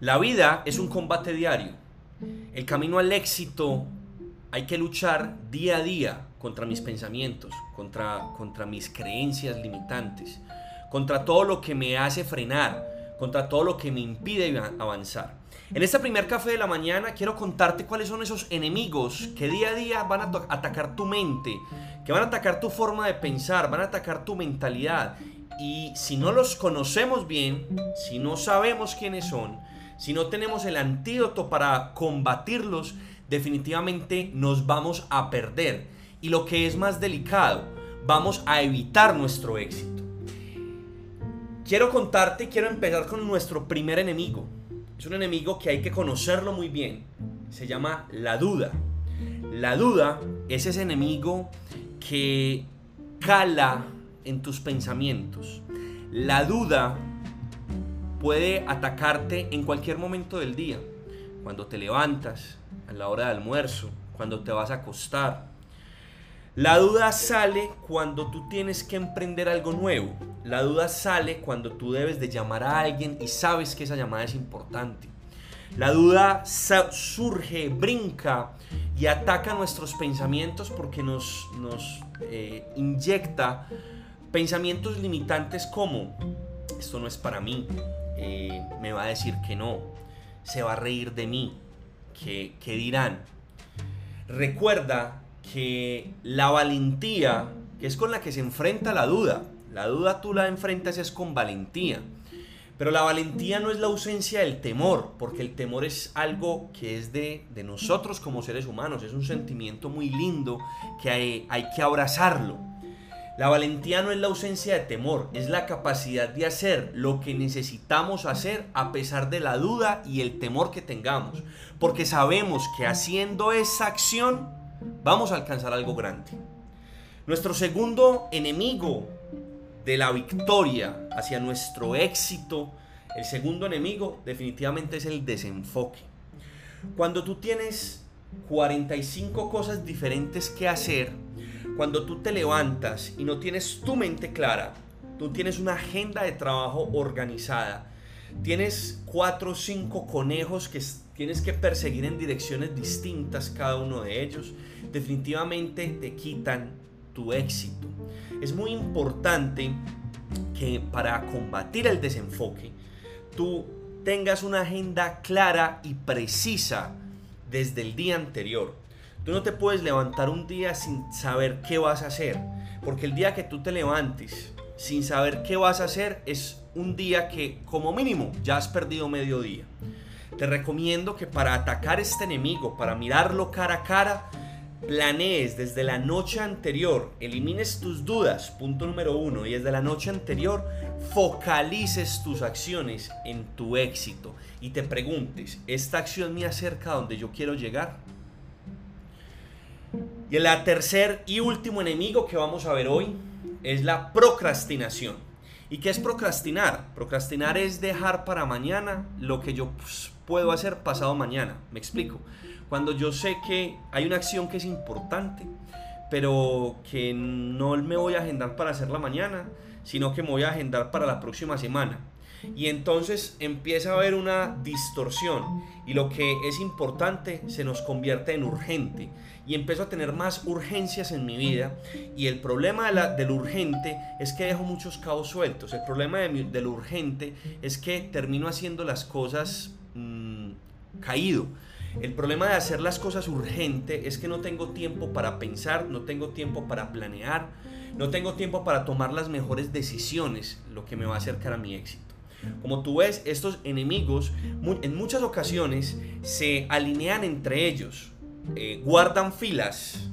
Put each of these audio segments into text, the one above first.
La vida es un combate diario. El camino al éxito hay que luchar día a día contra mis pensamientos, contra, contra mis creencias limitantes, contra todo lo que me hace frenar, contra todo lo que me impide avanzar. En este primer café de la mañana quiero contarte cuáles son esos enemigos que día a día van a atacar tu mente, que van a atacar tu forma de pensar, van a atacar tu mentalidad. Y si no los conocemos bien, si no sabemos quiénes son, si no tenemos el antídoto para combatirlos, definitivamente nos vamos a perder. Y lo que es más delicado, vamos a evitar nuestro éxito. Quiero contarte, quiero empezar con nuestro primer enemigo. Es un enemigo que hay que conocerlo muy bien. Se llama la duda. La duda es ese enemigo que cala en tus pensamientos. La duda puede atacarte en cualquier momento del día. Cuando te levantas, a la hora de almuerzo, cuando te vas a acostar. La duda sale cuando tú tienes que emprender algo nuevo. La duda sale cuando tú debes de llamar a alguien y sabes que esa llamada es importante. La duda surge, brinca y ataca nuestros pensamientos porque nos, nos eh, inyecta pensamientos limitantes como, esto no es para mí, me va a decir que no, se va a reír de mí, que, que dirán. Recuerda que la valentía, que es con la que se enfrenta la duda, la duda tú la enfrentas es con valentía. Pero la valentía no es la ausencia del temor, porque el temor es algo que es de, nosotros como seres humanos, es un sentimiento muy lindo que hay, hay que abrazarlo. La valentía no es la ausencia de temor, es la capacidad de hacer lo que necesitamos hacer a pesar de la duda y el temor que tengamos, porque sabemos que haciendo esa acción vamos a alcanzar algo grande. Nuestro segundo enemigo de la victoria hacia nuestro éxito, el segundo enemigo definitivamente es el desenfoque. Cuando tú tienes 45 cosas diferentes que hacer, cuando tú te levantas y no tienes tu mente clara, tú tienes una agenda de trabajo organizada, tienes cuatro o cinco conejos que tienes que perseguir en direcciones distintas cada uno de ellos, definitivamente te quitan tu éxito. Es muy importante que para combatir el desenfoque, tú tengas una agenda clara y precisa desde el día anterior. Tú no te puedes levantar un día sin saber qué vas a hacer, porque el día que tú te levantes sin saber qué vas a hacer es un día que como mínimo ya has perdido medio día. Te recomiendo que para atacar este enemigo, para mirarlo cara a cara, planees desde la noche anterior, elimines tus dudas, punto número uno, y desde la noche anterior focalices tus acciones en tu éxito y te preguntes, ¿esta acción me acerca a donde yo quiero llegar? Y el tercer y último enemigo que vamos a ver hoy es la procrastinación. ¿Y qué es procrastinar? Procrastinar es dejar para mañana lo que yo pues, puedo hacer pasado mañana. Me explico. Cuando yo sé que hay una acción que es importante, pero que no me voy a agendar para hacerla mañana, sino que me voy a agendar para la próxima semana. Y entonces empieza a haber una distorsión y lo que es importante se nos convierte en urgente y empiezo a tener más urgencias en mi vida y el problema de la, del urgente es que dejo muchos cabos sueltos. El problema de del urgente es que termino haciendo las cosas mm, caído el problema de hacer las cosas urgente es que no tengo tiempo para pensar, no tengo tiempo para planear, no tengo tiempo para tomar las mejores decisiones, lo que me va a acercar a mi éxito. Como tú ves, estos enemigos en muchas ocasiones se alinean entre ellos, eh, guardan filas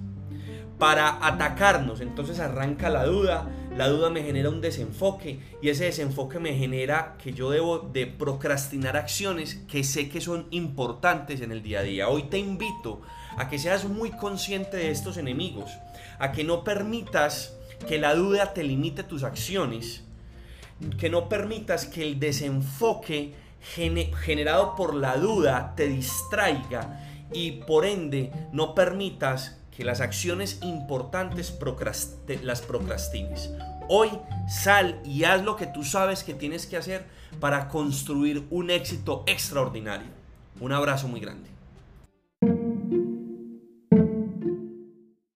para atacarnos. Entonces arranca la duda, la duda me genera un desenfoque y ese desenfoque me genera que yo debo de procrastinar acciones que sé que son importantes en el día a día. Hoy te invito a que seas muy consciente de estos enemigos, a que no permitas que la duda te limite tus acciones, que no permitas que el desenfoque generado por la duda te distraiga y por ende no permitas que las acciones importantes las procrastines. Hoy sal y haz lo que tú sabes que tienes que hacer para construir un éxito extraordinario. Un abrazo muy grande.